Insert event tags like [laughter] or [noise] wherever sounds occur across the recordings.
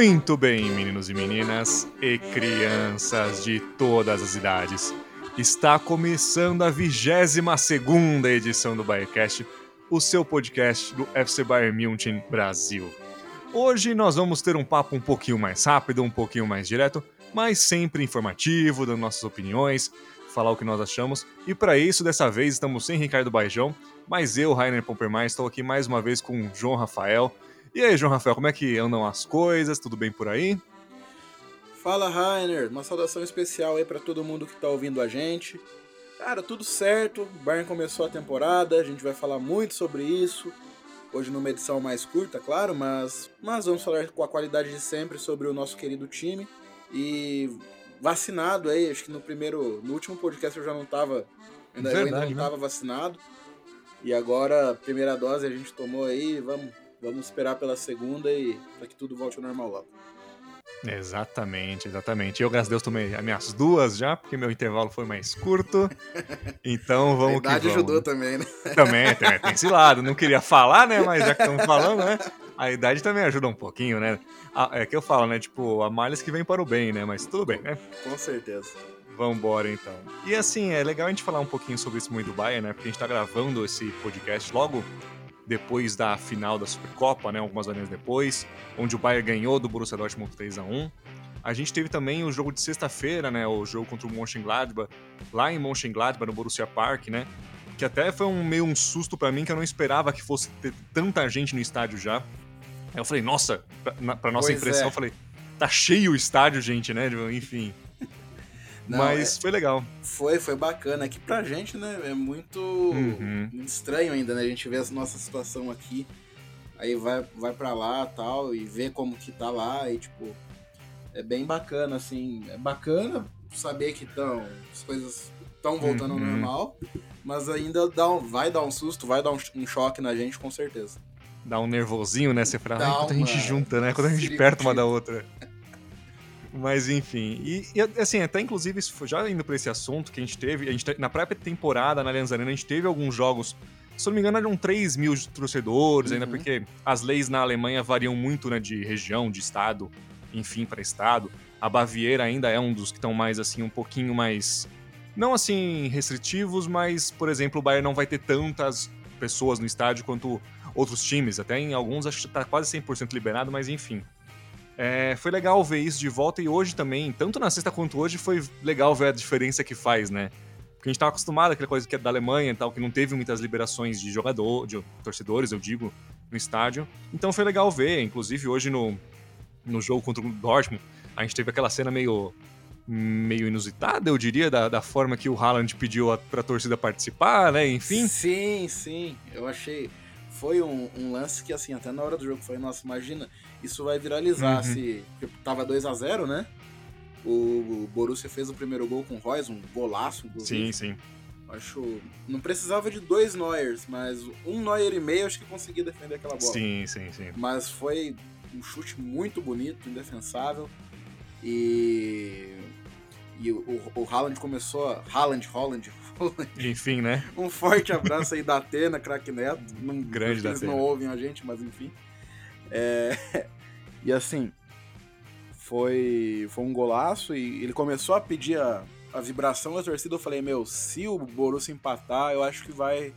Muito bem, meninos e meninas e crianças de todas as idades. Está começando a 22 segunda edição do Bayercast, o seu podcast do FC Bayern München Brasil. Hoje nós vamos ter um papo um pouquinho mais rápido, um pouquinho mais direto, mas sempre informativo, dando nossas opiniões, falar o que nós achamos. E para isso, dessa vez, estamos sem Ricardo Baijão, mas eu, Rainer Pompermar, estou aqui mais uma vez com o João Rafael. E aí, João Rafael, como é que andam as coisas? Tudo bem por aí? Fala, Rainer. Uma saudação especial aí para todo mundo que tá ouvindo a gente. Cara, tudo certo. O Bayern começou a temporada, a gente vai falar muito sobre isso. Hoje numa edição mais curta, claro, mas, mas vamos falar com a qualidade de sempre sobre o nosso querido time. E vacinado aí, acho que no primeiro, no último podcast eu já não tava, ainda, Verdade, eu ainda não né? tava vacinado. E agora, primeira dose a gente tomou aí, vamos, vamos esperar pela segunda e para que tudo volte ao normal logo. Exatamente, exatamente. Eu, graças a Deus, tomei as minhas duas já, porque meu intervalo foi mais curto. [laughs] Então vamos a idade que vamos. ajudou também, né? Também, tem, tem esse lado. Não queria falar, né? Mas já que estamos falando, né? A idade também ajuda um pouquinho, né? é que eu falo, né? Tipo, há males que vem para o bem, né? Mas tudo bem, né? Com certeza. Vambora, então. E assim, é legal a gente falar um pouquinho sobre esse muito do Bayern, né? Porque a gente tá gravando esse podcast logo depois da final da Supercopa, né, algumas horas depois, onde o Bayern ganhou do Borussia Dortmund 3 a 1 a gente teve também o jogo de sexta-feira, né, o jogo contra o Mönchengladbach, lá em Mönchengladbach, no Borussia Park, né, que até foi um meio um susto para mim, que eu não esperava que fosse ter tanta gente no estádio já. Aí eu falei, nossa, pra nossa pois impressão, é. eu falei, tá cheio o estádio, gente, né, enfim... Não, Mas é, foi legal. Foi, foi bacana. Aqui pra gente, né, é muito, uhum. estranho ainda, né? A gente vê a nossa situação aqui, aí vai, vai pra lá tal, e vê como que tá lá, e tipo, é bem bacana, assim. É bacana saber que tão, as coisas estão voltando uhum. ao normal, mas ainda dá um, vai dar um susto, vai dar um, um choque na gente, com certeza. Dá um nervosinho, né? Você fala, quando a gente junta, né? Quando a gente perto uma da outra. [laughs] Mas enfim, e, e, assim, até inclusive, já indo para esse assunto que a gente teve, a gente, na própria temporada na Allianz Arena, a gente teve alguns jogos, se não me engano, eram 3 mil torcedores, uhum. ainda porque as leis na Alemanha variam muito, né, de região, de estado, enfim, para estado. A Baviera ainda é um dos que estão mais, assim, um pouquinho mais. Não assim, restritivos, mas, por exemplo, o Bayern não vai ter tantas pessoas no estádio quanto outros times. Até em alguns acho que tá quase 100% liberado, mas enfim. É, foi legal ver isso de volta e hoje também, tanto na sexta quanto hoje, foi legal ver a diferença que faz, né? Porque a gente tava acostumado àquela coisa que é da Alemanha e tal, que não teve muitas liberações de jogador, de torcedores, eu digo, no estádio. Então foi legal ver, inclusive hoje no, no jogo contra o Dortmund, a gente teve aquela cena meio meio inusitada, eu diria, da, da forma que o Haaland pediu a, pra torcida participar, né? Enfim. Sim, sim. Eu achei. Foi um, um lance que, assim, até na hora do jogo foi, nossa, imagina isso vai viralizar. Uhum. Se tava 2 a 0 né? O Borussia fez o primeiro gol com o Royce, um golaço. Sim, sim. Acho. Não precisava de dois Neuers, mas um Neuer e meio acho que conseguia defender aquela bola. Sim, sim, sim. Mas foi um chute muito bonito, indefensável. E. E o, o Haaland começou. Haaland, Holland, Holland. [laughs] Enfim, né? Um forte abraço aí da Atena, craque Neto. Não, Grande da Eles não ouvem a gente, mas enfim. É... [laughs] E assim, foi, foi um golaço e ele começou a pedir a, a vibração da torcida. Eu falei, meu, se o Borussia empatar, eu acho que vai.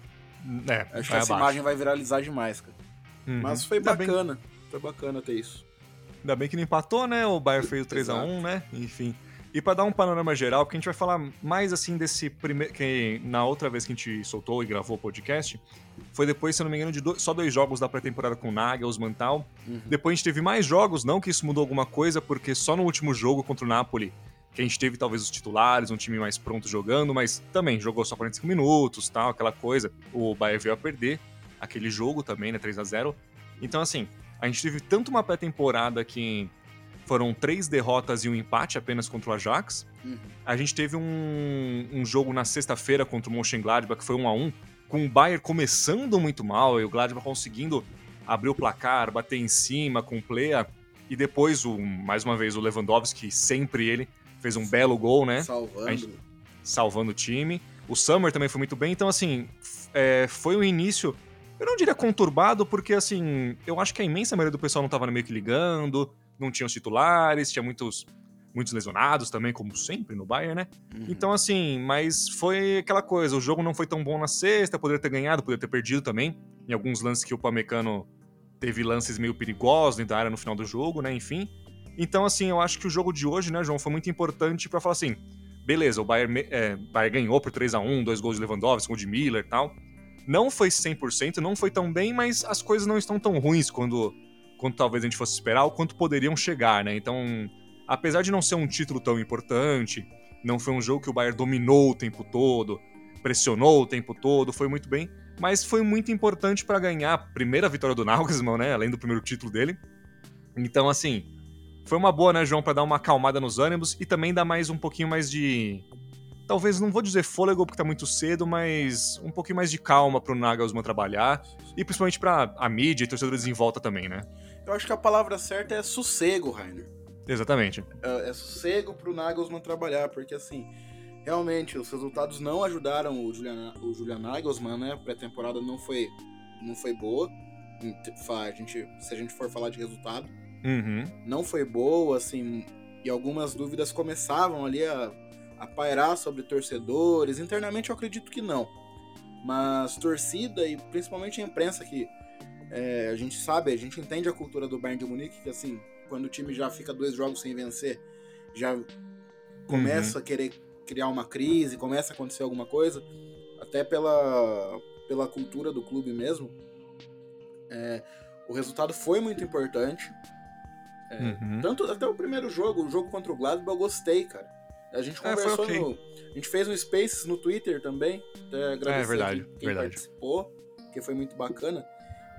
É, acho que essa abaixo. imagem vai viralizar demais, cara. Uhum. Mas foi Ainda bacana. Bem... Foi bacana ter isso. Ainda bem que não empatou, né? O Bayern fez o 3x1, né? Enfim. E para dar um panorama geral, porque a gente vai falar mais assim desse primeiro. que na outra vez que a gente soltou e gravou o podcast, foi depois, se eu não me engano, de só dois jogos da pré-temporada com o Nagelsmann e tal. Uhum. Depois a gente teve mais jogos, não que isso mudou alguma coisa, porque só no último jogo contra o Napoli que a gente teve talvez os titulares, um time mais pronto jogando, mas também jogou só 45 minutos, tal, aquela coisa. O Bayern veio a perder aquele jogo também, né, 3 a 0. Então assim, a gente teve tanto uma pré-temporada que foram três derrotas e um empate apenas contra o Ajax. Uhum. A gente teve um, um jogo na sexta-feira contra o Mönchengladbach, que foi 1 a 1 com o Bayern começando muito mal e o Gladbach conseguindo abrir o placar, bater em cima com o Plea. E depois, o, mais uma vez, o Lewandowski, sempre ele, fez um belo gol, né? Salvando. Gente, salvando o time. O Summer também foi muito bem. Então, assim, é, foi um início, eu não diria conturbado, porque, assim, eu acho que a imensa maioria do pessoal não estava meio que ligando não tinha os titulares, tinha muitos, muitos lesionados também, como sempre no Bayern, né? Uhum. Então, assim, mas foi aquela coisa, o jogo não foi tão bom na sexta, poderia ter ganhado, poderia ter perdido também, em alguns lances que o Pamecano teve lances meio perigosos dentro da área no final do jogo, né? Enfim. Então, assim, eu acho que o jogo de hoje, né, João, foi muito importante para falar assim: beleza, o Bayern, é, Bayern ganhou por 3 a 1 dois gols de Lewandowski, gol de Miller e tal. Não foi 100%, não foi tão bem, mas as coisas não estão tão ruins quando, quando talvez a gente fosse esperar ou quanto poderiam chegar, né? Então, apesar de não ser um título tão importante, não foi um jogo que o Bayern dominou o tempo todo, pressionou o tempo todo, foi muito bem, mas foi muito importante para ganhar a primeira vitória do Nagelsmann, né? Além do primeiro título dele. Então, assim, foi uma boa, né, João, para dar uma acalmada nos ânimos e também dar mais um pouquinho mais de. Talvez, não vou dizer fôlego porque tá muito cedo, mas um pouquinho mais de calma pro Nagelsmann trabalhar e principalmente pra a mídia e torcedores em volta também, né? Eu acho que a palavra certa é sossego, Rainer. Exatamente. É, é sossego pro Nagelsmann trabalhar, porque assim, realmente os resultados não ajudaram o Julian, o Julian Nagelsmann, né? A pré-temporada não foi, não foi boa. A gente, se a gente for falar de resultado, uhum. não foi boa, assim, e algumas dúvidas começavam ali a, a pairar sobre torcedores. Internamente eu acredito que não. Mas torcida e principalmente a imprensa que é, a gente sabe, a gente entende a cultura do Bayern de Munique, que assim, quando o time já fica dois jogos sem vencer, já começa uhum. a querer criar uma crise, começa a acontecer alguma coisa, até pela, pela cultura do clube mesmo. É, o resultado foi muito importante. É, uhum. Tanto até o primeiro jogo, o jogo contra o Gladbach, eu gostei, cara. A gente é, conversou é, okay. no. A gente fez um Spaces no Twitter também. Até agradecer é, verdade, quem verdade. participou, que foi muito bacana.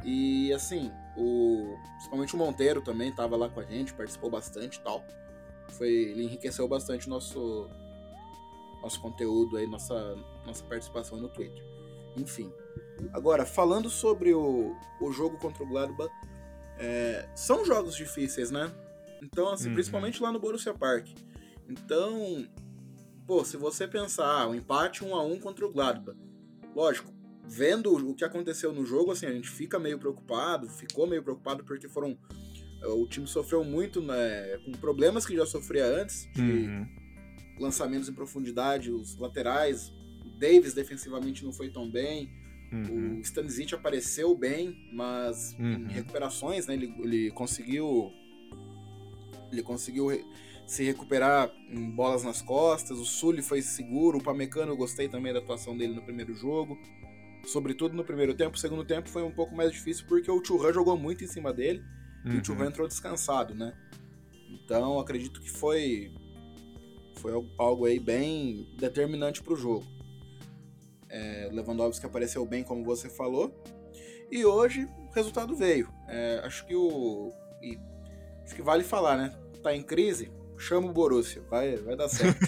E assim, o, principalmente o Monteiro também estava lá com a gente, participou bastante e tal. Foi, ele enriqueceu bastante o nosso, nosso conteúdo aí, nossa, nossa participação no Twitter. Enfim. Agora, falando sobre o, o jogo contra o Gladbach, é, são jogos difíceis, né? Então, assim, uhum. principalmente lá no Borussia Park. Então, pô, se você pensar, ah, um empate 1 a 1 contra o Gladbach, lógico, vendo o que aconteceu no jogo, assim, a gente fica meio preocupado, ficou meio preocupado porque foram é, o time sofreu muito né, com problemas que já sofria antes, de uhum. lançamentos em profundidade, os laterais, o Davis defensivamente não foi tão bem, uhum. o Stanisic apareceu bem, mas uhum. em recuperações, né, ele, ele conseguiu ele conseguiu se recuperar em bolas nas costas, o Sully foi seguro, o Pamecano eu gostei também da atuação dele no primeiro jogo sobretudo no primeiro tempo. O segundo tempo foi um pouco mais difícil porque o Churran jogou muito em cima dele uhum. e o uhum. Churran entrou descansado, né? Então acredito que foi foi algo aí bem determinante para o jogo. É, Lewandowski apareceu bem, como você falou, e hoje o resultado veio. É, acho que o e, acho que vale falar, né? Tá em crise, chama o Borussia, vai, vai dar certo.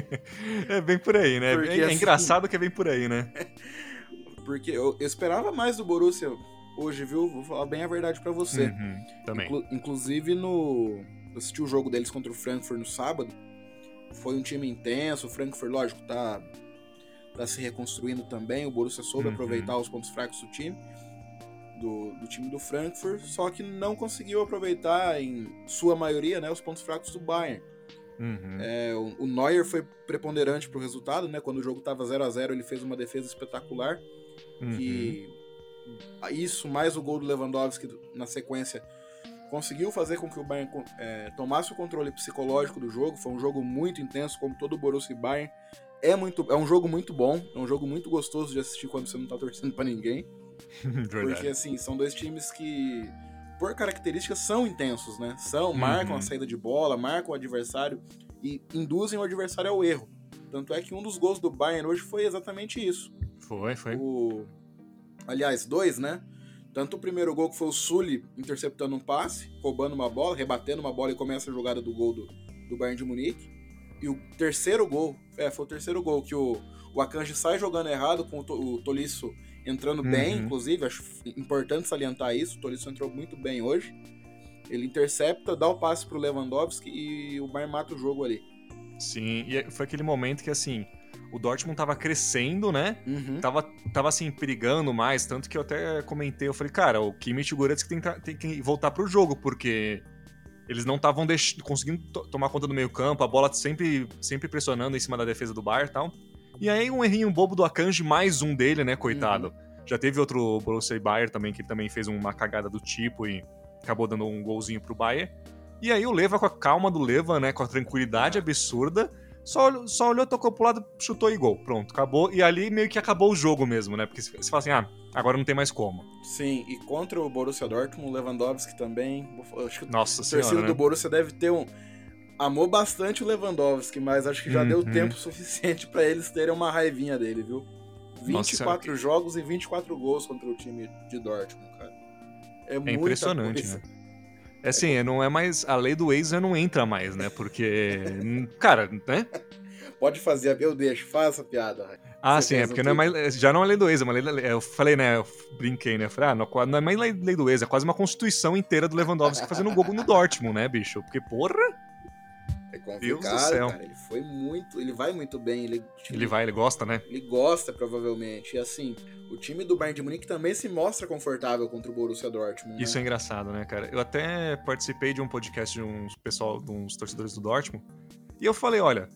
[laughs] é bem por aí, né? Porque, é, é assim, engraçado que é bem por aí, né? [laughs] Porque eu, esperava mais do Borussia hoje, viu? Vou falar bem a verdade para você. Uhum, também. Inclu inclusive no. Eu assisti o jogo deles contra o Frankfurt no sábado. Foi um time intenso. O Frankfurt, lógico, tá, tá se reconstruindo também. O Borussia soube uhum. aproveitar os pontos fracos do time. Do, do, time do Frankfurt, só que não conseguiu aproveitar, em sua maioria, né, os pontos fracos do Bayern. Uhum. É, o, o Neuer foi preponderante pro resultado, né? Quando o jogo tava 0 a 0 ele fez uma defesa espetacular. Uhum. Que isso, mais o gol do Lewandowski na sequência, conseguiu fazer com que o Bayern é, tomasse o controle psicológico do jogo. Foi um jogo muito intenso, como todo o Borussia e Bayern. É, muito, é um jogo muito bom, é um jogo muito gostoso de assistir quando você não tá torcendo para ninguém. [laughs] porque, assim, são dois times que, por características, são intensos, né? São, marcam uhum. a saída de bola, marcam o adversário e induzem o adversário ao erro. Tanto é que um dos gols do Bayern hoje foi exatamente isso. Foi, foi. O... Aliás, dois, né? Tanto o primeiro gol que foi o Sully interceptando um passe, roubando uma bola, rebatendo uma bola e começa a jogada do gol do, do Bayern de Munique. E o terceiro gol, é, foi o terceiro gol que o, o Akanji sai jogando errado com o, o Tolisso entrando uhum. bem, inclusive, acho importante salientar isso, o Tolisso entrou muito bem hoje. Ele intercepta, dá o passe pro Lewandowski e o Bayern mata o jogo ali. Sim, e foi aquele momento que assim, o Dortmund tava crescendo, né? Uhum. Tava, tava assim, perigando mais, tanto que eu até comentei, eu falei, cara, o Kimmich e o Goretzka tem, tem que voltar pro jogo, porque eles não estavam conseguindo tomar conta do meio campo, a bola sempre, sempre pressionando em cima da defesa do Bayern e tal. E aí um errinho bobo do Akanji, mais um dele, né, coitado. Uhum. Já teve outro Borussia Bayern também, que também fez uma cagada do tipo e acabou dando um golzinho pro Bayern. E aí o Leva, com a calma do Leva, né, com a tranquilidade absurda, só, só olhou, tocou pro lado, chutou e gol. Pronto, acabou. E ali meio que acabou o jogo mesmo, né? Porque você fala assim, ah, agora não tem mais como. Sim, e contra o Borussia Dortmund, o Lewandowski também. Acho que Nossa a senhora, torcida né? do Borussia deve ter um. Amou bastante o Lewandowski, mas acho que já uhum. deu tempo [laughs] suficiente para eles terem uma raivinha dele, viu? 24 Nossa, jogos e 24 gols contra o time de Dortmund, cara. É, é impressionante, coisa. né? É assim, não é mais. A lei do já não entra mais, né? Porque. cara, né? Pode fazer, eu deixo, faça piada. Ah, Você sim, é porque não é mais, já não é lei do ex, é uma lei, eu falei, né, eu brinquei, né, eu falei, ah, não, não é mais lei, lei do ex, é quase uma constituição inteira do Lewandowski fazendo gol no Dortmund, né, bicho? Porque, porra... Complicado, cara, ele foi muito, ele vai muito bem, ele... Ele vai, ele gosta, né? Ele gosta, provavelmente, e assim, o time do Bayern de Munique também se mostra confortável contra o Borussia Dortmund. Né? Isso é engraçado, né, cara? Eu até participei de um podcast de uns pessoal, de uns torcedores do Dortmund, e eu falei, olha,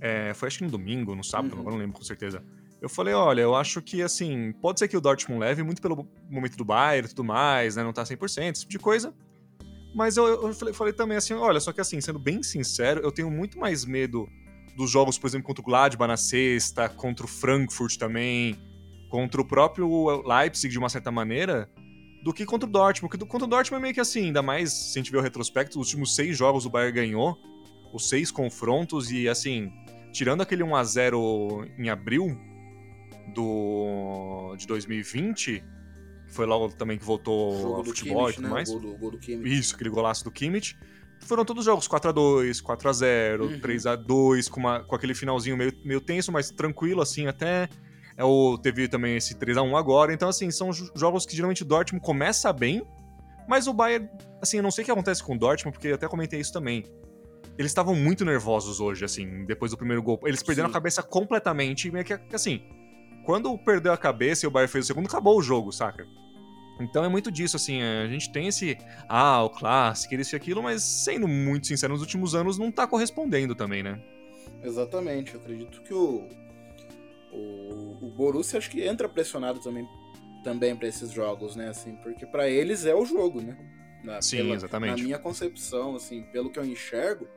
é, foi acho que no domingo, no sábado, uhum. não lembro com certeza. Eu falei, olha, eu acho que, assim, pode ser que o Dortmund leve muito pelo momento do Bayern e tudo mais, né? Não tá 100%, esse tipo de coisa. Mas eu, eu falei, falei, também assim, olha, só que assim, sendo bem sincero, eu tenho muito mais medo dos jogos, por exemplo, contra o Gladbach na sexta, contra o Frankfurt também, contra o próprio Leipzig de uma certa maneira, do que contra o Dortmund. Porque contra o Dortmund é meio que assim, ainda mais se a gente ver o retrospecto, os últimos seis jogos o Bayern ganhou, os seis confrontos, e assim, tirando aquele 1 a 0 em abril do de 2020, que foi logo também que voltou ao futebol Kimmich, e tudo né? mais. O gol do, gol do Isso, aquele golaço do Kimmich. Foram todos jogos 4 a 2 4 a 0 uhum. 3 a 2 com, uma, com aquele finalzinho meio, meio tenso, mas tranquilo, assim, até. É o, teve também esse 3 a 1 agora. Então, assim, são jogos que geralmente o Dortmund começa bem, mas o Bayern, assim, eu não sei o que acontece com o Dortmund, porque eu até comentei isso também. Eles estavam muito nervosos hoje, assim, depois do primeiro gol. Eles perderam Sim. a cabeça completamente, meio que assim. Quando perdeu a cabeça e o Bayern fez o segundo, acabou o jogo, saca? Então é muito disso, assim, a gente tem esse, ah, o clássico, isso e aquilo, mas sendo muito sincero, nos últimos anos não tá correspondendo também, né? Exatamente, eu acredito que o, o, o Borussia acho que entra pressionado também, também para esses jogos, né, assim, porque para eles é o jogo, né? Na, Sim, pela, exatamente. Na minha concepção, assim, pelo que eu enxergo,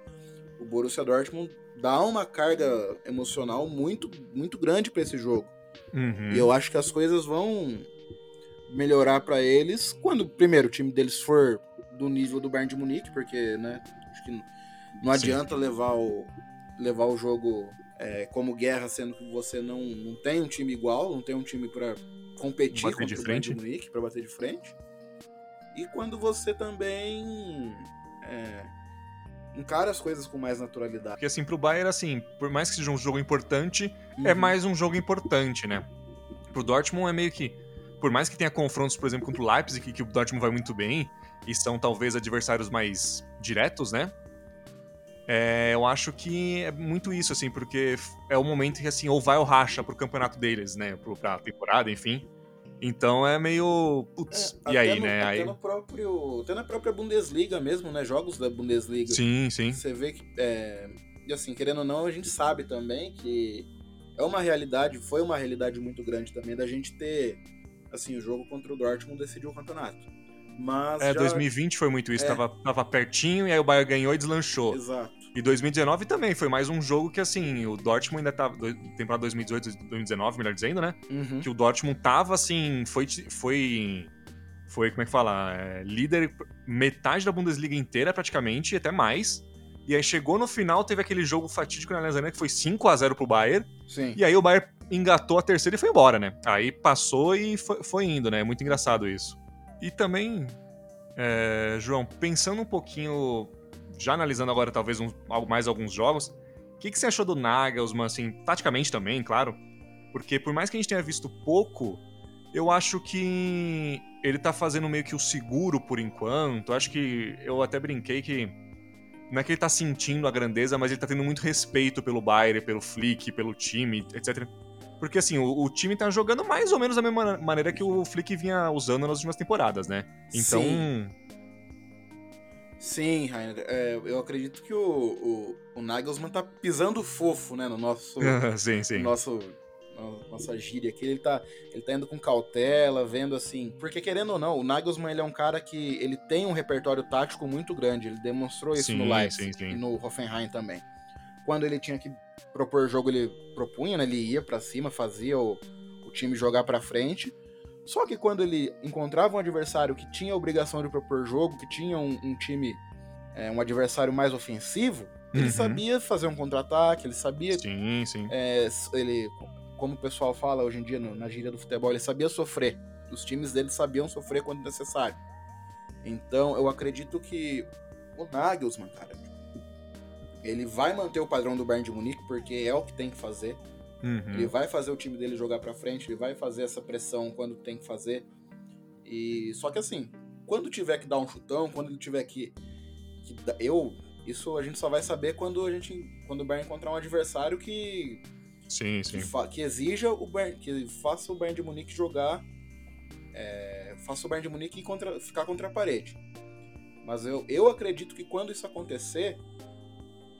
o Borussia Dortmund dá uma carga emocional muito, muito grande para esse jogo. Uhum. E eu acho que as coisas vão melhorar para eles quando, primeiro, o time deles for do nível do Bayern de Munique, porque, né, acho que não adianta levar o, levar o jogo é, como guerra, sendo que você não, não tem um time igual, não tem um time para competir bater contra de o frente. Bayern de Munique, para bater de frente. E quando você também é, encara as coisas com mais naturalidade. Porque assim, pro Bayern, assim, por mais que seja um jogo importante, é uhum. é mais um jogo importante, né? Pro Dortmund é meio que por mais que tenha confrontos, por exemplo, contra o Leipzig, que o Dortmund vai muito bem, e são talvez adversários mais diretos, né? É, eu acho que é muito isso, assim, porque é o momento que, assim, ou vai ou racha pro campeonato deles, né? Pro, pra temporada, enfim. Então é meio. Putz, é, e aí, no, né? Até, aí... No próprio, até na própria Bundesliga mesmo, né? Jogos da Bundesliga. Sim, sim. Você vê que. É, e assim, querendo ou não, a gente sabe também que é uma realidade, foi uma realidade muito grande também da gente ter assim, o jogo contra o Dortmund decidiu o campeonato. Mas é, já... 2020 foi muito isso, é. tava, tava pertinho e aí o Bayern ganhou e deslanchou. Exato. E 2019 também, foi mais um jogo que, assim, o Dortmund ainda tava. Temporada 2018, 2019, melhor dizendo, né? Uhum. Que o Dortmund tava, assim, foi. Foi, foi como é que fala? É, líder metade da Bundesliga inteira, praticamente, e até mais. E aí chegou no final, teve aquele jogo fatídico na Alemanha que foi 5 a 0 pro Bayern. Sim. E aí o Bayern engatou a terceira e foi embora, né? Aí passou e foi, foi indo, né? É muito engraçado isso. E também, é, João, pensando um pouquinho, já analisando agora talvez um, mais alguns jogos, o que, que você achou do Nagelsmann, assim, taticamente também, claro? Porque por mais que a gente tenha visto pouco, eu acho que ele tá fazendo meio que o seguro por enquanto. Eu acho que eu até brinquei que não é que ele tá sentindo a grandeza, mas ele tá tendo muito respeito pelo Bayern, pelo Flick, pelo time, etc. Porque, assim, o, o, time tá jogando mais ou menos da mesma maneira que o Flick vinha usando nas últimas temporadas, né? Então. Sim. Sim, Rainer. É, eu acredito que o, o, o, Nagelsmann tá pisando fofo, né, no nosso. [laughs] sim, sim. No nosso nossa gíria aqui, ele tá, ele tá indo com cautela, vendo assim. Porque querendo ou não, o Nagelsmann ele é um cara que ele tem um repertório tático muito grande. Ele demonstrou isso sim, no Leipzig sim, sim. e no Hoffenheim também. Quando ele tinha que propor jogo, ele propunha, né? Ele ia para cima, fazia o, o time jogar para frente. Só que quando ele encontrava um adversário que tinha a obrigação de propor jogo, que tinha um, um time, é, um adversário mais ofensivo, ele uhum. sabia fazer um contra-ataque, ele sabia. Sim, sim. É, ele, como o pessoal fala hoje em dia no, na gíria do futebol, ele sabia sofrer. Os times dele sabiam sofrer quando necessário. Então, eu acredito que o Nagelsmann, cara, ele vai manter o padrão do Bayern de Munique, porque é o que tem que fazer. Uhum. Ele vai fazer o time dele jogar para frente, ele vai fazer essa pressão quando tem que fazer. E só que assim, quando tiver que dar um chutão, quando ele tiver que, que eu isso a gente só vai saber quando a gente quando o Bayern encontrar um adversário que sim, sim. Que, que exija o Bayern, que faça o Bayern de Munique jogar é, faça o Bayern de Munique contra, ficar contra a parede. Mas eu, eu acredito que quando isso acontecer,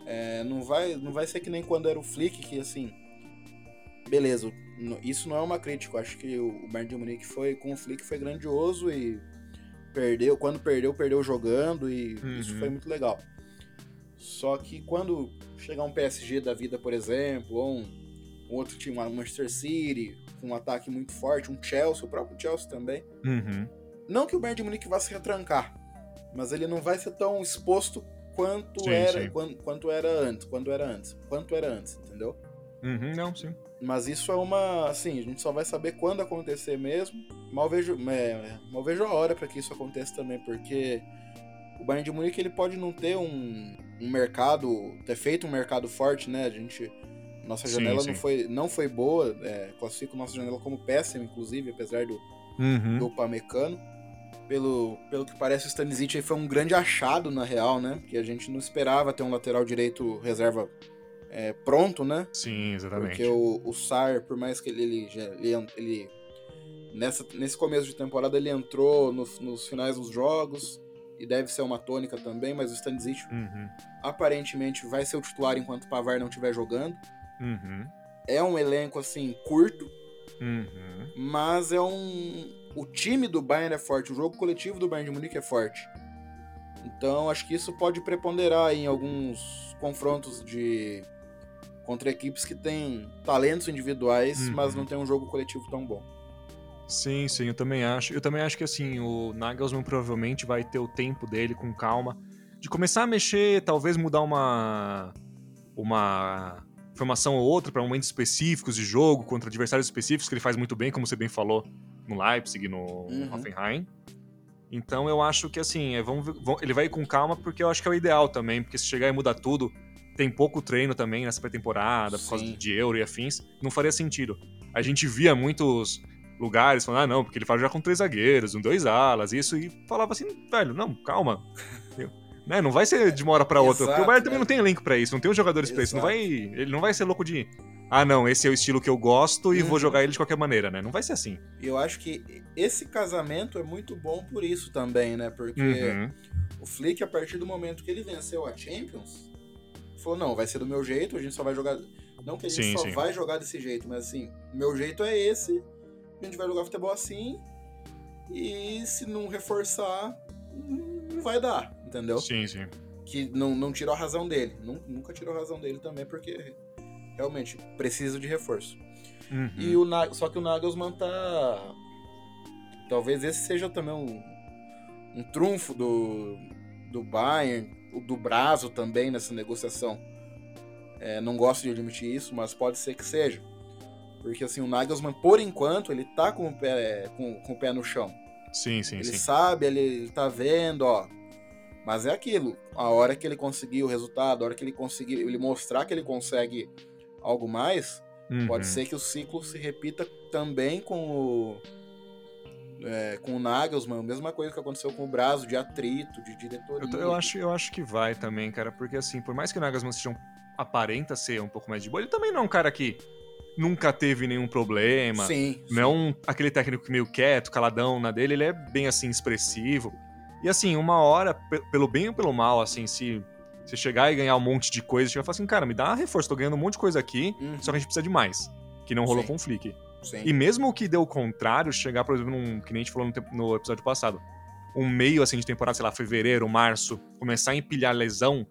é, não, vai, não vai ser que nem quando era o Flick, que assim, beleza, isso não é uma crítica. Eu acho que o Bayern de Munique foi com o Flick foi grandioso e perdeu, quando perdeu, perdeu jogando e uhum. isso foi muito legal. Só que quando chegar um PSG da vida, por exemplo, ou um, outro time, um Manchester City, com um ataque muito forte, um Chelsea, o próprio Chelsea também. Uhum. Não que o Bayern de Munique vá se retrancar, mas ele não vai ser tão exposto quanto sim, era sim. Quanto, quanto era antes, quando era antes, quanto era antes, entendeu? Uhum, não, sim. Mas isso é uma. Assim, a gente só vai saber quando acontecer mesmo. Mal vejo, é, mal vejo a hora para que isso aconteça também, porque o Bayern de Munique ele pode não ter um, um mercado, ter feito um mercado forte, né? A gente. Nossa janela sim, sim. Não, foi, não foi boa, é, classifico nossa janela como péssima, inclusive, apesar do, uhum. do Pamecano. Pelo, pelo que parece, o Stanisic foi um grande achado, na real, né? Porque a gente não esperava ter um lateral direito reserva é, pronto, né? Sim, exatamente. Porque o, o Sar, por mais que ele, ele, ele, ele nessa, nesse começo de temporada ele entrou no, nos finais dos jogos e deve ser uma tônica também, mas o Stanisic uhum. aparentemente vai ser o titular enquanto o Pavar não estiver jogando. Uhum. É um elenco assim curto, uhum. mas é um o time do Bayern é forte, o jogo coletivo do Bayern de Munique é forte. Então acho que isso pode preponderar em alguns confrontos de contra equipes que têm talentos individuais, uhum. mas não tem um jogo coletivo tão bom. Sim, sim, eu também acho. Eu também acho que assim, o Nagelsmann provavelmente vai ter o tempo dele com calma de começar a mexer, talvez mudar uma uma formação ou outra para momentos específicos de jogo contra adversários específicos que ele faz muito bem, como você bem falou, no Leipzig, no uhum. Hoffenheim. Então eu acho que assim, é, vamos, vamos, ele vai ir com calma porque eu acho que é o ideal também, porque se chegar e mudar tudo, tem pouco treino também nessa pré-temporada, por causa de euro e afins, não faria sentido. A gente via muitos lugares falando, ah, não, porque ele fala já com três zagueiros, um dois alas, isso, e falava assim, velho, não, calma. [laughs] né, não vai ser de uma hora pra outra. Exato, porque o Bayern também não tem elenco para isso, não tem os jogadores para isso. Não vai, ele não vai ser louco de. Ah, não, esse é o estilo que eu gosto e uhum. vou jogar ele de qualquer maneira, né? Não vai ser assim. E eu acho que esse casamento é muito bom por isso também, né? Porque uhum. o Flick, a partir do momento que ele venceu a Champions, falou, não, vai ser do meu jeito, a gente só vai jogar. Não que a gente sim, só sim. vai jogar desse jeito, mas assim, meu jeito é esse, a gente vai jogar futebol assim, e se não reforçar, não vai dar, entendeu? Sim, sim. Que não, não tirou a razão dele. Nunca tirou a razão dele também, porque realmente precisa de reforço. Uhum. E o Só que o Nagelsmann tá. Talvez esse seja também um, um trunfo do, do Bayern, do Brazo também nessa negociação. É, não gosto de admitir isso, mas pode ser que seja. Porque assim, o Nagelsmann, por enquanto, ele tá com o pé, com, com o pé no chão. Sim, sim, ele sim. sabe, ele, ele tá vendo, ó. Mas é aquilo. A hora que ele conseguir o resultado, a hora que ele conseguir, ele mostrar que ele consegue algo mais, uhum. pode ser que o ciclo se repita também com o é, com o Nagelsmann, a mesma coisa que aconteceu com o Brazo, de atrito, de diretoria. Eu, eu, acho, eu acho que vai também, cara, porque assim, por mais que o Nagelsmann seja um, aparenta ser um pouco mais de boa, ele também não é um cara que nunca teve nenhum problema. Sim. Não é um, aquele técnico meio quieto, caladão na dele, ele é bem assim, expressivo. E assim, uma hora, pelo bem ou pelo mal, assim, se você chegar e ganhar um monte de coisa, você vai falar assim, cara, me dá um reforço, tô ganhando um monte de coisa aqui, uhum. só que a gente precisa de mais. Que não rolou Sim. com o Flick. Sim. E mesmo o que deu o contrário, chegar, por exemplo, num, que nem a gente falou no, no, episódio passado, um meio assim de temporada, sei lá, fevereiro, março, começar a empilhar lesão,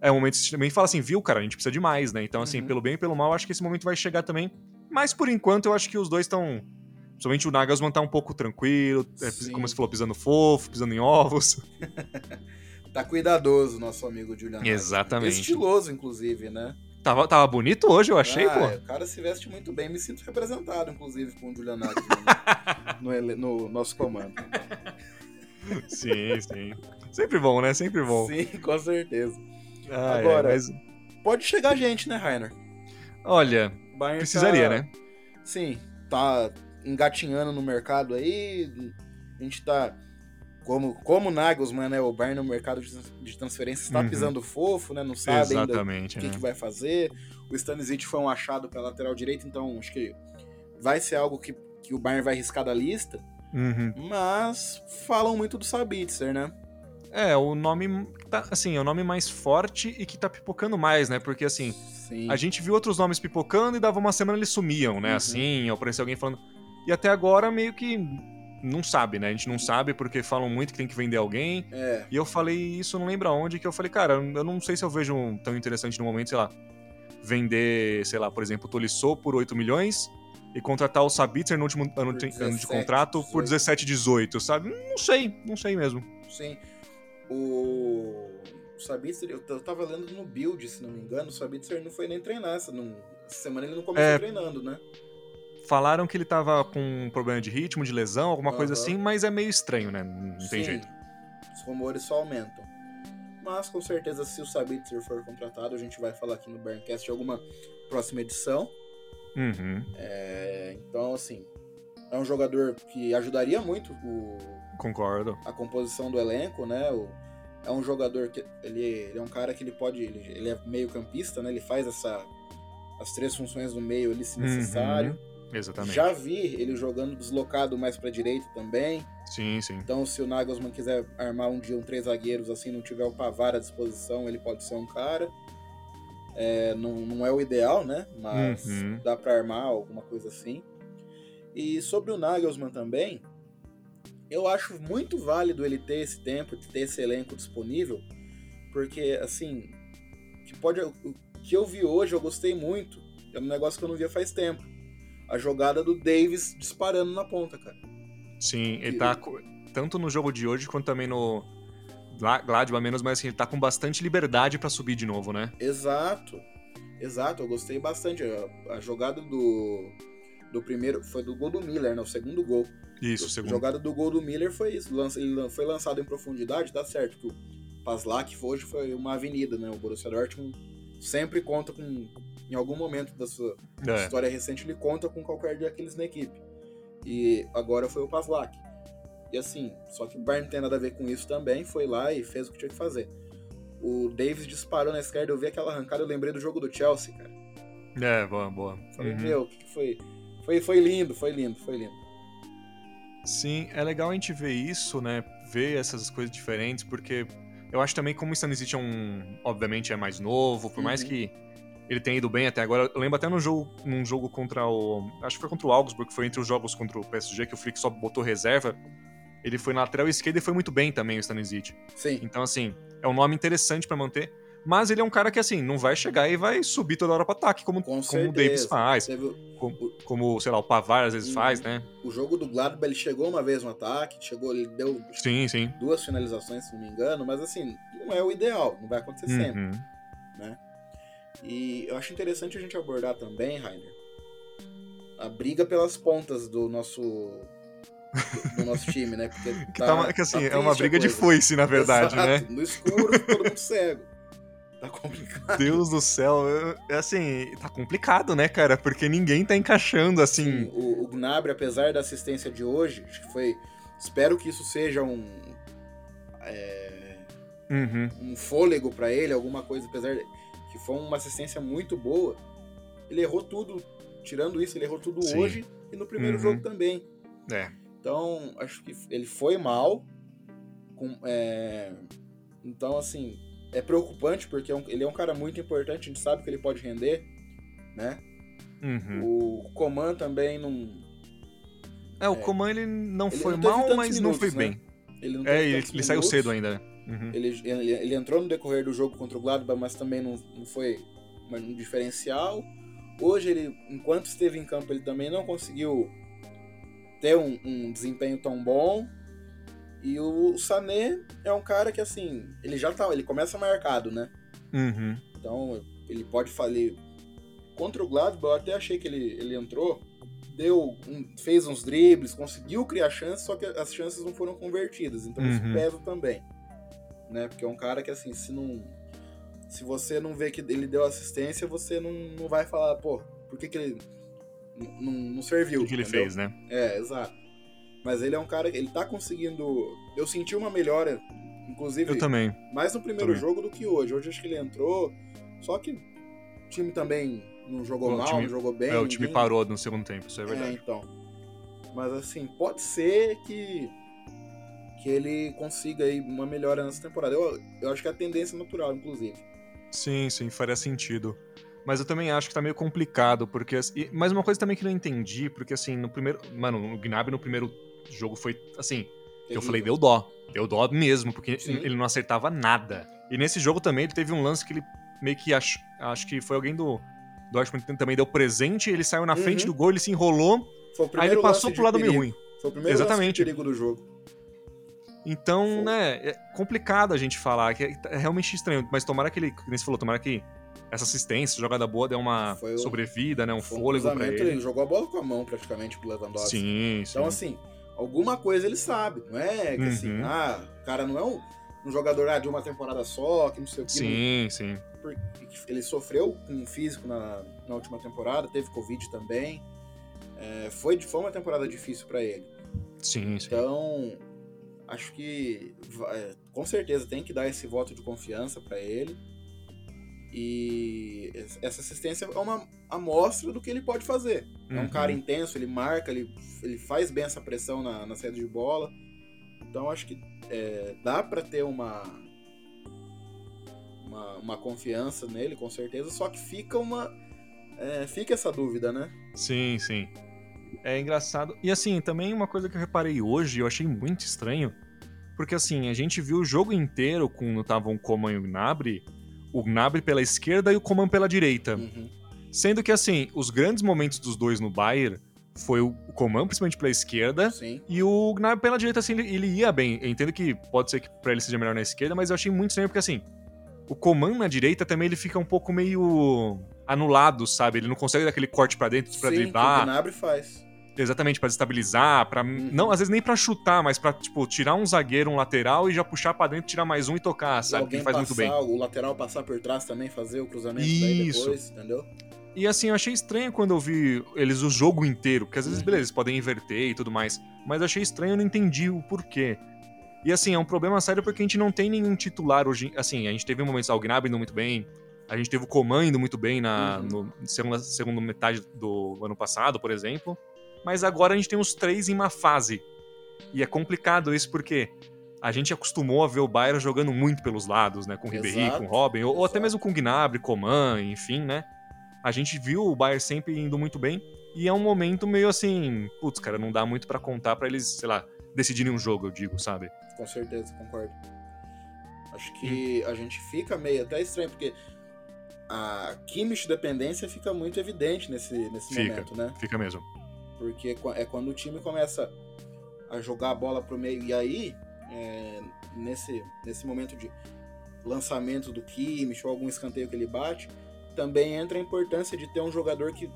é um momento que você também fala assim, viu, cara, a gente precisa de mais, né? Então, assim, uhum. pelo bem e pelo mal, acho que esse momento vai chegar também. Mas por enquanto, eu acho que os dois estão. Principalmente o Nagelsmann tá um pouco tranquilo, é, como você falou, pisando fofo, pisando em ovos. [laughs] Tá cuidadoso, nosso amigo Julian. Exatamente. Estiloso, inclusive, né? Tava, tava bonito hoje, eu achei, ah, pô. O cara se veste muito bem. Me sinto representado, inclusive, com o Julian no, [laughs] no, no nosso comando. [laughs] Sim, sim. Sempre bom, né? Sempre bom. Sim, com certeza. Ah, Agora, é, mas... pode chegar gente, né, Rainer? Olha, Bayern precisaria, tá... né? Sim, tá engatinhando no mercado aí. A gente tá como, como o Nagelsmann, né, o Bayern no mercado de transferência está uhum. pisando fofo, né, não sabe Exatamente, ainda o que, né? que vai fazer. O Stanisic foi um achado pela lateral direita, então acho que vai ser algo que, que o Bayern vai riscar da lista. Uhum. Mas falam muito do Sabitzer, né? É, o nome tá, assim, é o nome mais forte e que tá pipocando mais, né? Porque assim, Sim. a gente viu outros nomes pipocando e dava uma semana eles sumiam, né? Uhum. Assim, ou aparecia alguém falando. E até agora meio que não sabe, né? A gente não sabe porque falam muito que tem que vender alguém. É. E eu falei isso, não lembro aonde, que eu falei, cara, eu não sei se eu vejo um tão interessante no momento, sei lá, vender, sei lá, por exemplo, o Tolisso por 8 milhões e contratar o Sabitzer no último ano, 17, ano de contrato 18. por 17, 18, sabe? Não sei, não sei mesmo. Sim. O, o Sabitzer, eu, eu tava lendo no build, se não me engano, o Sabitzer não foi nem treinar essa, não, semana ele não começou é... treinando, né? Falaram que ele tava com um problema de ritmo, de lesão, alguma uhum. coisa assim, mas é meio estranho, né? Não tem jeito. Os rumores só aumentam. Mas com certeza, se o Sabitzer for contratado, a gente vai falar aqui no Burncast de alguma próxima edição. Uhum. É, então, assim, é um jogador que ajudaria muito o, Concordo. a composição do elenco, né? O, é um jogador que ele, ele, é um cara que ele pode. Ele, ele é meio campista, né? Ele faz essa, as três funções do meio ali se necessário. Uhum. Exatamente. Já vi ele jogando deslocado mais para direita também. Sim, sim. Então, se o Nagelsmann quiser armar um dia um três zagueiros assim, não tiver o Pavar à disposição, ele pode ser um cara. É, não, não é o ideal, né? Mas uhum. dá para armar alguma coisa assim. E sobre o Nagelsmann também, eu acho muito válido ele ter esse tempo, ter esse elenco disponível, porque assim, que pode, o que eu vi hoje eu gostei muito. É um negócio que eu não via faz tempo a jogada do Davis disparando na ponta, cara. Sim, ele tá tanto no jogo de hoje quanto também no Gladbach menos, mas assim, ele tá com bastante liberdade para subir de novo, né? Exato. Exato, eu gostei bastante. A, a, jogada do do primeiro foi do gol do Miller, né? O segundo gol. Isso, o segundo. A jogada do gol do Miller foi isso. Lança, ele foi lançado em profundidade, tá certo. Que o Paslak hoje foi uma avenida, né? O Borussia Dortmund sempre conta com em algum momento da sua é. história recente, ele conta com qualquer daqueles na equipe. E agora foi o Pavlak. E assim, só que o Bayern não tem nada a ver com isso também, foi lá e fez o que tinha que fazer. O Davis disparou na esquerda, eu vi aquela arrancada, eu lembrei do jogo do Chelsea, cara. É, boa, boa. Falei, uhum. meu, o que foi? foi? Foi lindo, foi lindo, foi lindo. Sim, é legal a gente ver isso, né? Ver essas coisas diferentes, porque eu acho também como o Stanisic é um. Obviamente é mais novo, por uhum. mais que ele tem ido bem até agora. Eu lembro até no jogo, num jogo contra o. Acho que foi contra o Augsburg, que foi entre os jogos contra o PSG, que o Flick só botou reserva. Ele foi na lateral esquerda e foi muito bem também, o Stanisic. Sim. Então, assim, é um nome interessante para manter. Mas ele é um cara que, assim, não vai chegar e vai subir toda hora pro ataque, como, como o Davis faz. Teve... Como, como, sei lá, o Pavar às vezes faz, né? O jogo do Gladbach, ele chegou uma vez no ataque, chegou, ele deu sim, sim. duas finalizações, se não me engano, mas assim, não é o ideal, não vai acontecer uhum. sempre, né? E eu acho interessante a gente abordar também, Rainer, a briga pelas pontas do nosso do, nosso [laughs] time, né? Porque tá, que, tá, que assim, tá é uma briga de foice, na verdade, Exato. né? No escuro, todo mundo cego. Tá complicado. Deus do céu, é assim, tá complicado, né, cara? Porque ninguém tá encaixando assim. Sim, o, o Gnabry, apesar da assistência de hoje, acho que foi. Espero que isso seja um. É, uhum. Um fôlego para ele, alguma coisa, apesar de que foi uma assistência muito boa. Ele errou tudo, tirando isso, ele errou tudo Sim. hoje e no primeiro uhum. jogo também. É. Então, acho que ele foi mal, Com, é... Então, assim, é preocupante porque é ele é um cara muito importante, a gente sabe que ele pode render, né? Uhum. O Coman também não. É, o é, Coman ele não ele foi não mal, mas minutos, não foi né? bem. Ele não é, ele, ele saiu cedo ainda. Né? Uhum. Ele, ele, ele, entrou no decorrer do jogo contra o Gladbach, mas também não, não foi um diferencial. Hoje, ele, enquanto esteve em campo, ele também não conseguiu ter um, um desempenho tão bom. E o Sané é um cara que, assim, ele já tá, ele começa marcado, né? Uhum. Então, ele pode fazer. Contra o Gladbach, eu até achei que ele, ele entrou, deu um, fez uns dribles, conseguiu criar chances, só que as chances não foram convertidas. Então, uhum. isso pesa também. Né? Porque é um cara que, assim, se não. Se você não vê que ele deu assistência, você não, não vai falar, pô, por que, que ele não, não serviu? O que, que ele fez, né? É, exato. Mas ele é um cara ele tá conseguindo. Eu senti uma melhora, inclusive. Eu também. Mais no primeiro também. jogo do que hoje. Hoje acho que ele entrou. Só que o time também não jogou mal, time, não jogou bem. É, o time parou no segundo tempo, isso é verdade. É, então. Mas assim, pode ser que que ele consiga aí uma melhora nessa temporada. Eu, eu acho que é a tendência natural, inclusive. Sim, sim, faria sentido. Mas eu também acho que tá meio complicado, porque. E, mas uma coisa também que eu não entendi, porque assim, no primeiro. Mano, o Gnabry no primeiro jogo foi assim. Eu falei, deu dó. Deu dó mesmo, porque Sim. ele não acertava nada. E nesse jogo também ele teve um lance que ele meio que acho, acho que foi alguém do Dortmund também deu presente, ele saiu na uhum. frente do gol, ele se enrolou, aí ele passou pro lado meio ruim. Foi o primeiro Exatamente. perigo do jogo. Então, foi. né, é complicado a gente falar, que é, realmente estranho, mas tomara que ele, como você falou, tomara que essa assistência, jogada boa, deu uma um, sobrevida, né, um fôlego um pra ele. ele. jogou a bola com a mão praticamente pro Lewandowski. Sim, então, sim. assim, alguma coisa ele sabe. Não é que assim, uhum. ah, o cara não é um, um jogador ah, de uma temporada só, que não sei o que. Sim, não... sim. Ele sofreu com um físico na, na última temporada, teve Covid também. É, foi, foi uma temporada difícil para ele. Sim, sim. Então, acho que com certeza tem que dar esse voto de confiança para ele. E essa assistência é uma amostra do que ele pode fazer. Uhum. É um cara uhum. intenso, ele marca, ele, ele faz bem essa pressão na, na saída de bola. Então acho que é, dá para ter uma, uma, uma confiança nele, com certeza. Só que fica uma é, fica essa dúvida, né? Sim, sim. É engraçado. E assim, também uma coisa que eu reparei hoje, eu achei muito estranho, porque assim, a gente viu o jogo inteiro com estavam Coman e o Gnabry, o Gnabry pela esquerda e o Coman pela direita. Uhum. Sendo que, assim, os grandes momentos dos dois no Bayern foi o Coman, principalmente pela esquerda, Sim. e o Gnabry pela direita, assim, ele, ele, ia bem. Eu entendo que pode ser que pra ele seja melhor na esquerda, mas eu achei muito estranho porque, assim, o Coman na direita também ele fica um pouco meio anulado, sabe? Ele não consegue dar aquele corte para dentro para driblar. o Gnabry faz. Exatamente, para estabilizar, para uhum. não, às vezes nem para chutar, mas para tipo tirar um zagueiro, um lateral e já puxar para dentro, tirar mais um e tocar, sabe? Que faz passar, muito bem. O lateral passar por trás também, fazer o cruzamento Isso. depois, entendeu? E assim, eu achei estranho quando eu vi eles o jogo inteiro, porque às vezes, uhum. beleza, eles podem inverter e tudo mais, mas eu achei estranho, eu não entendi o porquê. E assim, é um problema sério porque a gente não tem nenhum titular hoje. Assim, a gente teve momentos, o Gnabry indo muito bem, a gente teve o Coman indo muito bem na uhum. no segunda, segunda metade do ano passado, por exemplo mas agora a gente tem os três em uma fase. E é complicado isso porque a gente acostumou a ver o Bayern jogando muito pelos lados, né? Com o Ribéry, com o Robin, ou, ou, até mesmo com o Gnabry, Coman, enfim, né? A gente viu o Bayern sempre indo muito bem e é um momento meio assim, putz, cara, não dá muito para contar para eles, sei lá, decidirem um jogo, eu digo, sabe? Com certeza, concordo. Acho que hum. a gente fica meio até estranho porque a Kimmich dependência fica muito evidente nesse, nesse fica, momento, né? Fica mesmo. Porque é quando o time começa a jogar a bola pro meio. E aí, é, nesse, nesse momento de lançamento do Kimmich ou algum escanteio que ele bate, também entra a importância de ter um jogador que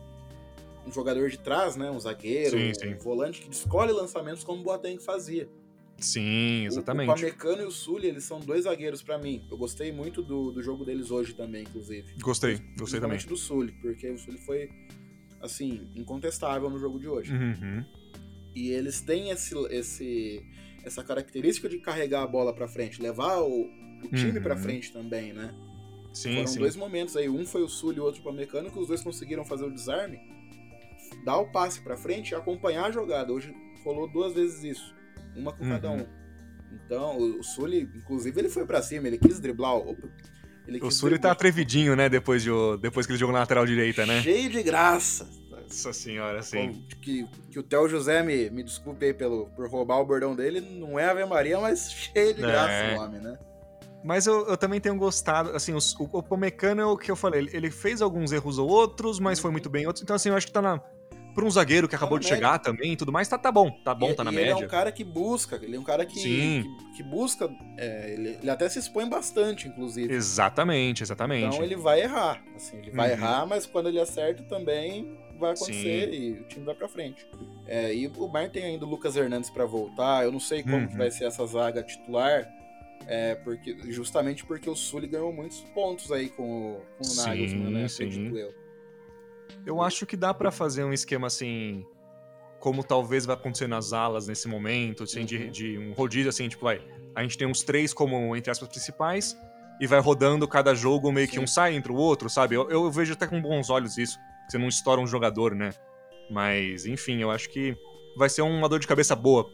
um jogador de trás, né, um zagueiro, sim, sim. um volante que escolhe lançamentos como o Boateng fazia. Sim, exatamente. O, o Pamecano e o Sully, eles são dois zagueiros para mim. Eu gostei muito do, do jogo deles hoje também, inclusive. Gostei, gostei também. do Sully, porque o Sully foi assim, incontestável no jogo de hoje. Uhum. E eles têm esse, esse, essa característica de carregar a bola para frente, levar o, o time uhum. para frente também, né? Sim, Foram sim. dois momentos aí, um foi o Sul e o outro para mecânico, os dois conseguiram fazer o desarme, dar o passe para frente e acompanhar a jogada. Hoje rolou duas vezes isso, uma com uhum. cada um. Então, o Sully, inclusive, ele foi para cima, ele quis driblar o. Ele o Sully tá atrevidinho, né, depois, de, depois que ele jogou na lateral direita, né? Cheio de graça. Nossa senhora, sim. Que, que o Theo José me, me desculpe aí pelo, por roubar o bordão dele, não é Ave Maria, mas [laughs] cheio de graça é. o homem, né? Mas eu, eu, também tenho gostado, assim, o, o, o Pomecano é o que eu falei, ele, ele, fez alguns erros ou outros, mas foi muito bem outros, então assim, eu acho que tá na, para um zagueiro que acabou de média. chegar também e tudo mais, tá, tá bom, tá bom, e, tá na média. Ele é um cara que busca, ele é um cara que, que, que, busca, é, ele, ele, até se expõe bastante, inclusive. Exatamente, exatamente. Então ele vai errar, assim, ele vai uhum. errar, mas quando ele acerta também vai acontecer Sim. e o time vai para frente. É, e o Bayern tem ainda o Lucas Hernandes para voltar, eu não sei como uhum. que vai ser essa zaga titular, é, porque, justamente porque o Sully ganhou muitos pontos aí com, com o Nagelsmann, né? Sim. Acredito eu. Eu acho que dá para fazer um esquema assim, como talvez vai acontecer nas alas nesse momento, assim, uhum. de, de, um rodízio assim, tipo, vai, a gente tem uns três como, entre aspas, principais, e vai rodando cada jogo meio Sim. que um sai entre o outro, sabe? Eu, eu vejo até com bons olhos isso, você não estoura um jogador, né? Mas, enfim, eu acho que vai ser uma dor de cabeça boa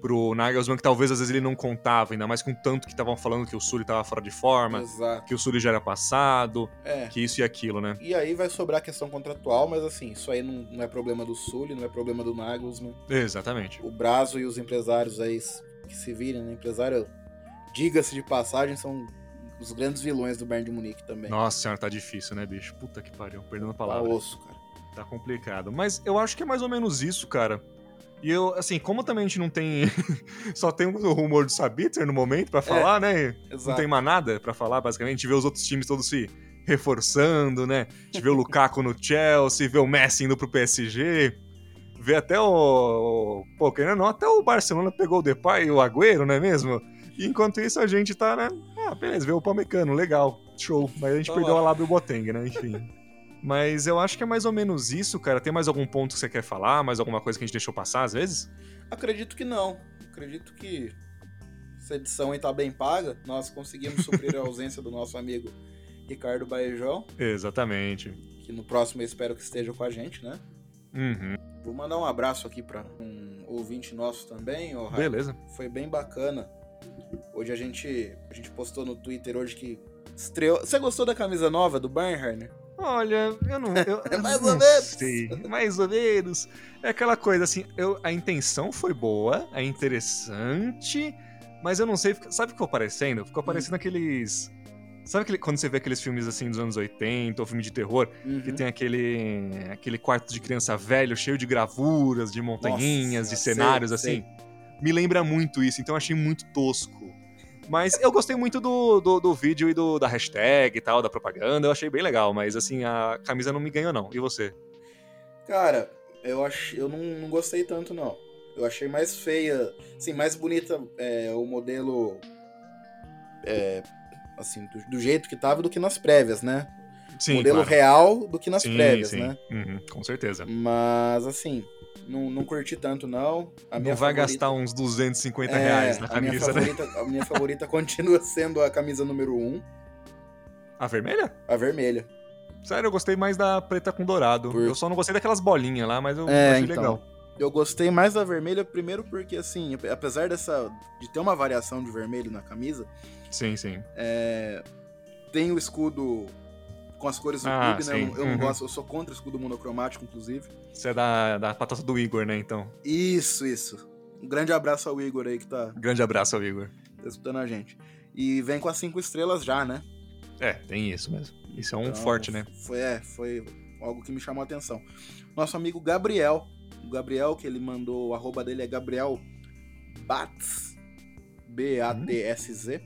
pro Nagelsmann que talvez às vezes ele não contava, ainda mais com tanto que estavam falando que o Sully tava fora de forma, Exato. que o Sully já era passado, é. que isso e aquilo, né? E aí vai sobrar a questão contratual, mas assim, isso aí não, não é problema do Sully, não é problema do Nagelsmann. Exatamente. O Brazo e os empresários aí que se virem, né? Empresário, diga-se de passagem, são os grandes vilões do Bayern de Munique também. Nossa senhora, tá difícil, né, bicho? Puta que pariu, perdendo a palavra. Tá osso, cara. Tá complicado. Mas eu acho que é mais ou menos isso, cara. E eu, assim, como também a gente não tem. [laughs] só tem o rumor do Sabitzer no momento para falar, é, né? Exato. Não tem mais nada para falar, basicamente. A gente vê os outros times todos se reforçando, né? A gente vê o Lukaku no Chelsea, vê o Messi indo pro PSG. Vê até o. o pô, querendo não, até o Barcelona pegou o Depay e o Agüero, não é mesmo? E enquanto isso a gente tá, né? Ah, beleza, vê o Pamecano, legal, show. Mas a gente tá perdeu lá. a Lábio Boteng, né? Enfim. Mas eu acho que é mais ou menos isso, cara. Tem mais algum ponto que você quer falar? Mais alguma coisa que a gente deixou passar às vezes? Acredito que não. Acredito que essa edição aí tá bem paga. Nós conseguimos suprir a [laughs] ausência do nosso amigo Ricardo Baejão. Exatamente. Que no próximo eu espero que esteja com a gente, né? Uhum. Vou mandar um abraço aqui para um ouvinte nosso também. Oh, Beleza. Foi bem bacana. Hoje a gente, a gente postou no Twitter hoje que estreou. Você gostou da camisa nova do Bayern, Olha, eu não. Eu, é mais ou menos. Sei, mais ou menos. É aquela coisa assim, eu, a intenção foi boa, é interessante, mas eu não sei. Sabe o que ficou parecendo? Ficou parecendo hum. aqueles. Sabe aquele, quando você vê aqueles filmes assim dos anos 80, ou filme de terror, uhum. que tem aquele aquele quarto de criança velho, cheio de gravuras, de montanhinhas, Nossa, de cenários sei, assim? Sei. Me lembra muito isso, então eu achei muito tosco. Mas eu gostei muito do, do, do, vídeo e do, da hashtag e tal, da propaganda. Eu achei bem legal, mas assim, a camisa não me ganhou, não. E você? Cara, eu, ach... eu não, não gostei tanto, não. Eu achei mais feia, assim, mais bonita é, o modelo. É, assim, do, do, jeito que tava do que nas prévias, né? Sim, modelo claro. real do que nas sim, prévias, sim. né? Uhum, com certeza. Mas, assim, não, não curti tanto, não. A não vai favorita... gastar uns 250 é, reais na camisa, a minha, né? favorita, né? a minha favorita [laughs] continua sendo a camisa número 1. A vermelha? A vermelha. Sério, eu gostei mais da preta com dourado. Por... Eu só não gostei daquelas bolinhas lá, mas eu é, achei então, legal. Eu gostei mais da vermelha, primeiro porque, assim, apesar dessa. de ter uma variação de vermelho na camisa. Sim, sim. É, tem o escudo com as cores do ah, clube, né? Eu, eu uhum. não gosto, eu sou contra o escudo monocromático, inclusive. Você é da, da patata do Igor, né, então? Isso, isso. Um grande abraço ao Igor aí que tá. Grande abraço ao Igor. Tá escutando a gente. E vem com as cinco estrelas já, né? É, tem isso mesmo. Isso é um então, forte, né? Foi, é, foi algo que me chamou a atenção. Nosso amigo Gabriel. O Gabriel, que ele mandou, o arroba dele é Gabriel Bats. B-A-T-S-Z.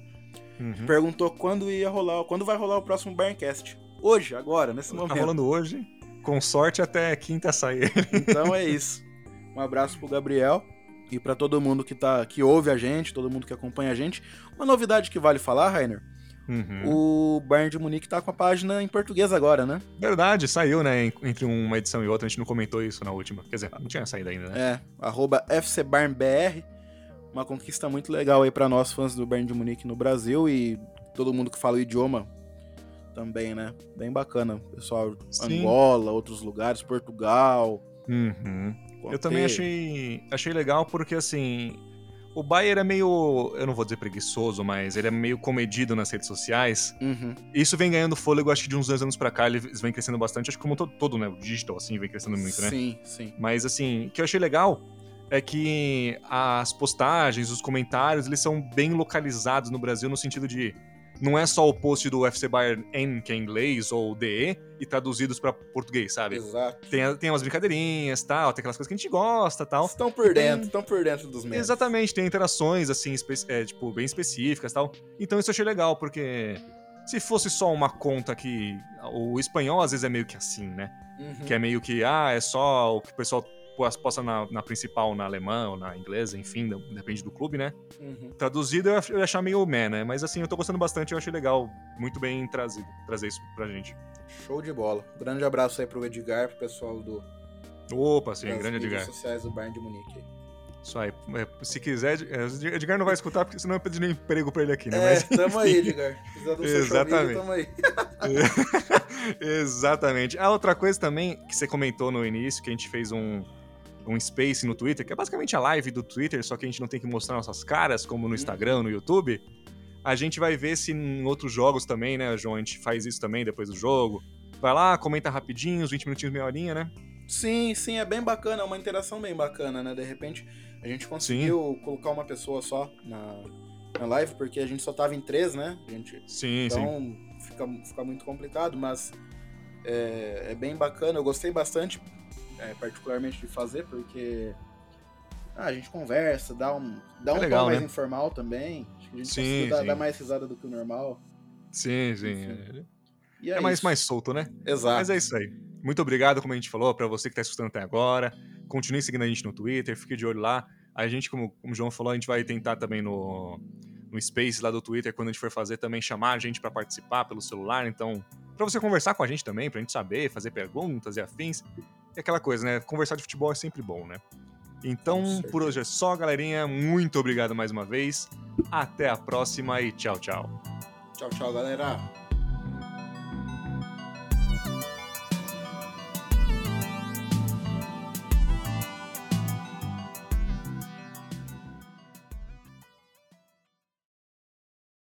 Uhum. Perguntou quando ia rolar, quando vai rolar o próximo Barncast. Hoje, agora, nesse tá momento. Tá rolando hoje. Com sorte até quinta sair. então é isso. Um abraço pro Gabriel e para todo mundo que tá que ouve a gente, todo mundo que acompanha a gente. Uma novidade que vale falar, Rainer. Uhum. O Bayern de Munique tá com a página em português agora, né? Verdade, saiu, né? Entre uma edição e outra, a gente não comentou isso na última. Quer dizer, não tinha saído ainda, né? É, arroba FCBarnBR. Uma conquista muito legal aí para nós, fãs do Bayern de Munique no Brasil e todo mundo que fala o idioma também, né? Bem bacana. Pessoal, Sim. Angola, outros lugares, Portugal. Uhum. Eu também achei, achei legal porque, assim, o Bayer é meio, eu não vou dizer preguiçoso, mas ele é meio comedido nas redes sociais. Uhum. Isso vem ganhando fôlego, acho que de uns dois anos pra cá, eles vem crescendo bastante. Acho que como todo, todo né, o digital, assim, vem crescendo muito, né? Sim, sim. Mas, assim, o que eu achei legal é que as postagens, os comentários, eles são bem localizados no Brasil, no sentido de não é só o post do UFC Bayern N, que é inglês, ou DE, e traduzidos para português, sabe? Exato. Tem, tem umas brincadeirinhas, tal, tem aquelas coisas que a gente gosta, tal. Estão por dentro, estão por dentro dos memes. Exatamente, tem interações, assim, é, tipo, bem específicas, tal. Então isso eu achei legal, porque se fosse só uma conta que... O espanhol, às vezes, é meio que assim, né? Uhum. Que é meio que, ah, é só o que o pessoal posta na, na, principal, na alemã ou na inglesa, enfim, depende do clube, né? Uhum. Traduzido eu ia achar meio meh, né? Mas assim, eu tô gostando bastante, eu achei legal, muito bem trazido, trazer isso pra gente. Show de bola. Grande abraço aí pro Edgar, pro pessoal do. Opa, sim, grande Edgar. sociais do Bayern de Munique. Isso aí. É, se quiser, é, Edgar não vai escutar, porque senão eu pediria um emprego pra ele aqui, né? É, Mas, tamo aí, Edgar. Precisa do Exatamente. tamo aí. [laughs] Exatamente. A outra coisa também que você comentou no início, que a gente fez um, um space no Twitter, que é basicamente a live do Twitter, só que a gente não tem que mostrar nossas caras, como no uhum. Instagram, no YouTube. A gente vai ver se em outros jogos também, né, João? A gente faz isso também depois do jogo. Vai lá, comenta rapidinho, uns 20 minutinhos, meia horinha, né? Sim, sim, é bem bacana, é uma interação bem bacana, né? De repente, a gente conseguiu sim. colocar uma pessoa só na, na live, porque a gente só tava em três, né? A gente, sim, então sim. Fica, fica muito complicado, mas é, é bem bacana. Eu gostei bastante é, particularmente de fazer, porque ah, a gente conversa, dá um, dá é um legal, tom mais né? informal também. Acho que a gente sim, dá, dá, mais risada do que o normal. Sim, sim. É, é mais, mais solto, né? Exato. Mas é isso aí. Muito obrigado, como a gente falou, para você que está escutando até agora. Continue seguindo a gente no Twitter, fique de olho lá. A gente, como, como o João falou, a gente vai tentar também no, no Space lá do Twitter, quando a gente for fazer, também chamar a gente para participar pelo celular. Então, para você conversar com a gente também, pra gente saber, fazer perguntas e afins. E aquela coisa, né? Conversar de futebol é sempre bom, né? Então, por hoje é só, galerinha. Muito obrigado mais uma vez. Até a próxima e tchau, tchau. Tchau, tchau, galera.